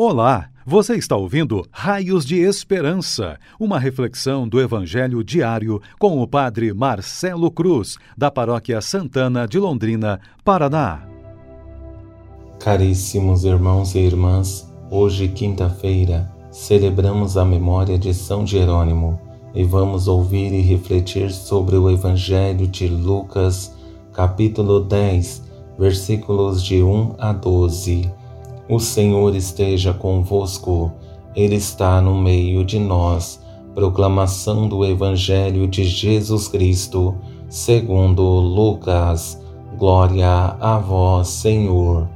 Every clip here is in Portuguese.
Olá, você está ouvindo Raios de Esperança, uma reflexão do Evangelho diário com o Padre Marcelo Cruz, da Paróquia Santana de Londrina, Paraná. Caríssimos irmãos e irmãs, hoje, quinta-feira, celebramos a memória de São Jerônimo e vamos ouvir e refletir sobre o Evangelho de Lucas, capítulo 10, versículos de 1 a 12. O Senhor esteja convosco, Ele está no meio de nós. Proclamação do Evangelho de Jesus Cristo, segundo Lucas. Glória a vós, Senhor.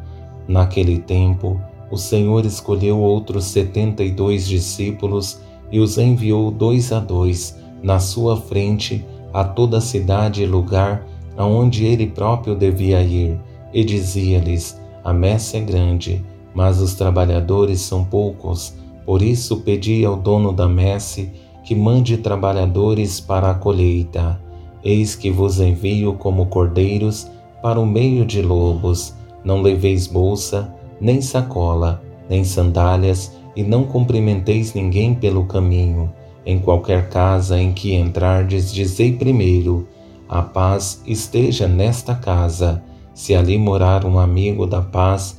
Naquele tempo, o Senhor escolheu outros setenta e dois discípulos e os enviou dois a dois na sua frente a toda a cidade e lugar aonde ele próprio devia ir, e dizia-lhes: A messe é grande mas os trabalhadores são poucos. Por isso pedi ao dono da messe que mande trabalhadores para a colheita. Eis que vos envio como cordeiros para o meio de lobos. Não leveis bolsa, nem sacola, nem sandálias, e não cumprimenteis ninguém pelo caminho. Em qualquer casa em que entrardes, dizei primeiro: A paz esteja nesta casa. Se ali morar um amigo da paz,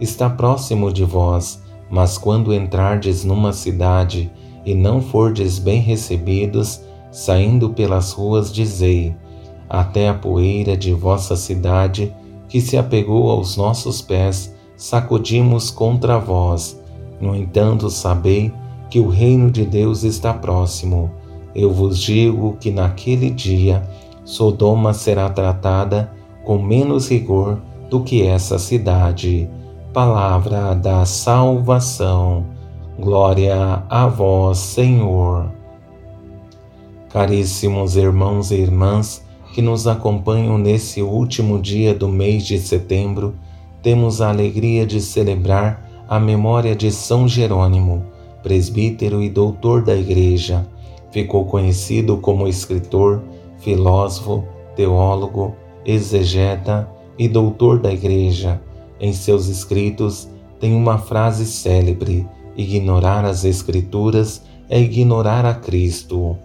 está próximo de vós, mas quando entrardes numa cidade e não fordes bem recebidos, saindo pelas ruas, dizei: Até a poeira de vossa cidade, que se apegou aos nossos pés, sacudimos contra vós. No entanto, sabei que o reino de Deus está próximo. Eu vos digo que naquele dia Sodoma será tratada com menos rigor do que essa cidade palavra da salvação. Glória a vós, Senhor. Caríssimos irmãos e irmãs que nos acompanham nesse último dia do mês de setembro, temos a alegria de celebrar a memória de São Jerônimo, presbítero e doutor da Igreja. Ficou conhecido como escritor, filósofo, teólogo, exegeta e doutor da Igreja em seus escritos tem uma frase célebre: ignorar as Escrituras é ignorar a Cristo.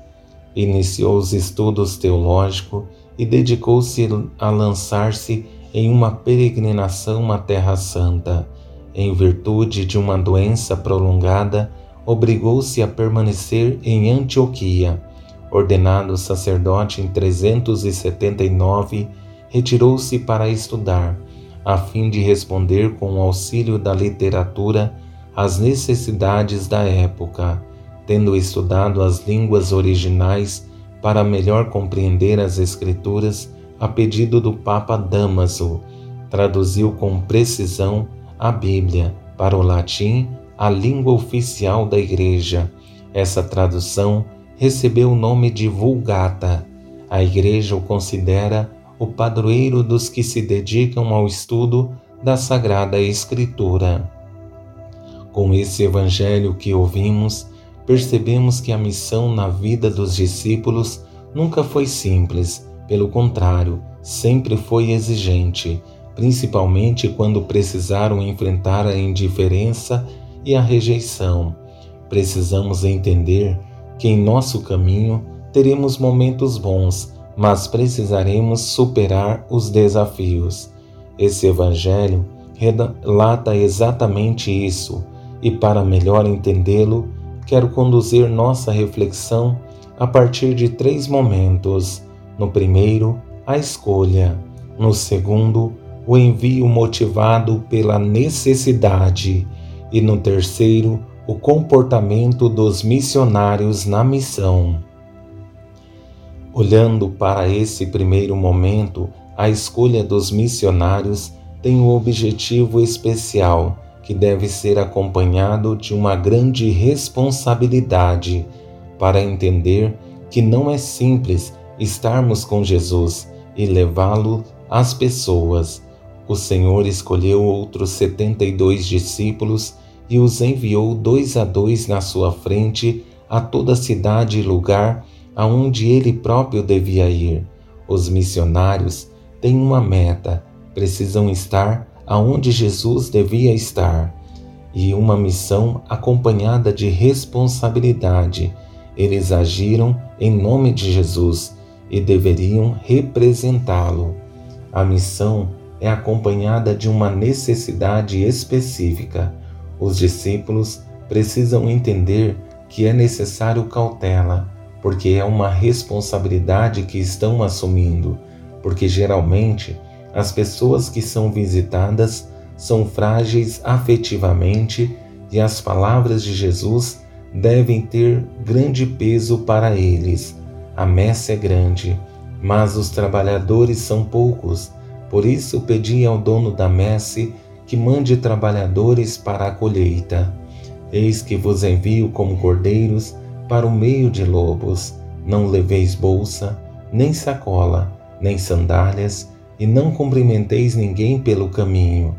Iniciou os estudos teológicos e dedicou-se a lançar-se em uma peregrinação à Terra Santa. Em virtude de uma doença prolongada, obrigou-se a permanecer em Antioquia. Ordenado sacerdote em 379, retirou-se para estudar a fim de responder com o auxílio da literatura às necessidades da época, tendo estudado as línguas originais para melhor compreender as Escrituras, a pedido do Papa Damaso, traduziu com precisão a Bíblia para o latim, a língua oficial da Igreja. Essa tradução recebeu o nome de Vulgata. A Igreja o considera o padroeiro dos que se dedicam ao estudo da Sagrada Escritura. Com esse evangelho que ouvimos, percebemos que a missão na vida dos discípulos nunca foi simples, pelo contrário, sempre foi exigente, principalmente quando precisaram enfrentar a indiferença e a rejeição. Precisamos entender que em nosso caminho teremos momentos bons mas precisaremos superar os desafios. Esse Evangelho relata exatamente isso, e para melhor entendê-lo, quero conduzir nossa reflexão a partir de três momentos. No primeiro, a escolha. No segundo, o envio motivado pela necessidade. E no terceiro, o comportamento dos missionários na missão. Olhando para esse primeiro momento, a escolha dos missionários tem um objetivo especial: que deve ser acompanhado de uma grande responsabilidade para entender que não é simples estarmos com Jesus e levá-lo às pessoas. O Senhor escolheu outros setenta e dois discípulos e os enviou dois a dois na sua frente a toda cidade e lugar aonde ele próprio devia ir. Os missionários têm uma meta, precisam estar aonde Jesus devia estar, e uma missão acompanhada de responsabilidade. Eles agiram em nome de Jesus e deveriam representá-lo. A missão é acompanhada de uma necessidade específica. Os discípulos precisam entender que é necessário cautela, porque é uma responsabilidade que estão assumindo, porque geralmente as pessoas que são visitadas são frágeis afetivamente e as palavras de Jesus devem ter grande peso para eles. A messe é grande, mas os trabalhadores são poucos. Por isso pedi ao dono da messe que mande trabalhadores para a colheita. Eis que vos envio como cordeiros para o meio de lobos. Não leveis bolsa, nem sacola, nem sandálias, e não cumprimenteis ninguém pelo caminho,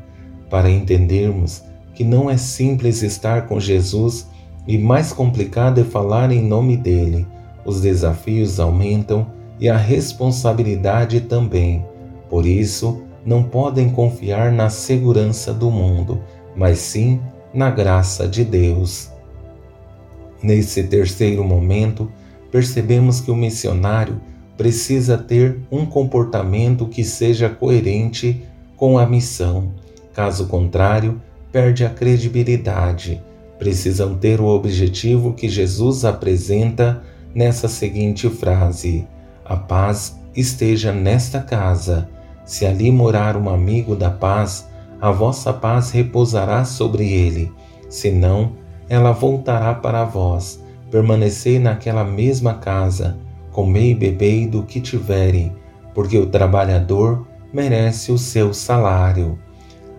para entendermos que não é simples estar com Jesus e mais complicado é falar em nome dele. Os desafios aumentam e a responsabilidade também. Por isso, não podem confiar na segurança do mundo, mas sim na graça de Deus. Nesse terceiro momento, percebemos que o missionário precisa ter um comportamento que seja coerente com a missão. Caso contrário, perde a credibilidade. Precisam ter o objetivo que Jesus apresenta nessa seguinte frase: A paz esteja nesta casa. Se ali morar um amigo da paz, a vossa paz repousará sobre ele. Senão, ela voltará para vós. Permanecei naquela mesma casa, comei e bebei do que tiverem, porque o trabalhador merece o seu salário.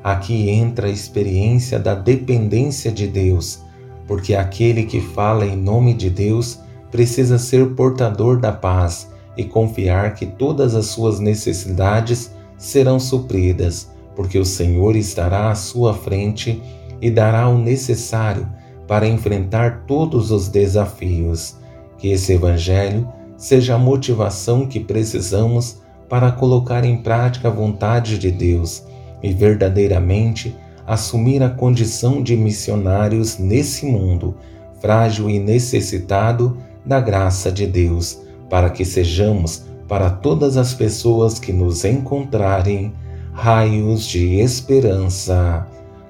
Aqui entra a experiência da dependência de Deus, porque aquele que fala em nome de Deus precisa ser portador da paz e confiar que todas as suas necessidades serão supridas, porque o Senhor estará à sua frente e dará o necessário para enfrentar todos os desafios. Que esse Evangelho seja a motivação que precisamos para colocar em prática a vontade de Deus e verdadeiramente assumir a condição de missionários nesse mundo frágil e necessitado da graça de Deus, para que sejamos para todas as pessoas que nos encontrarem raios de esperança.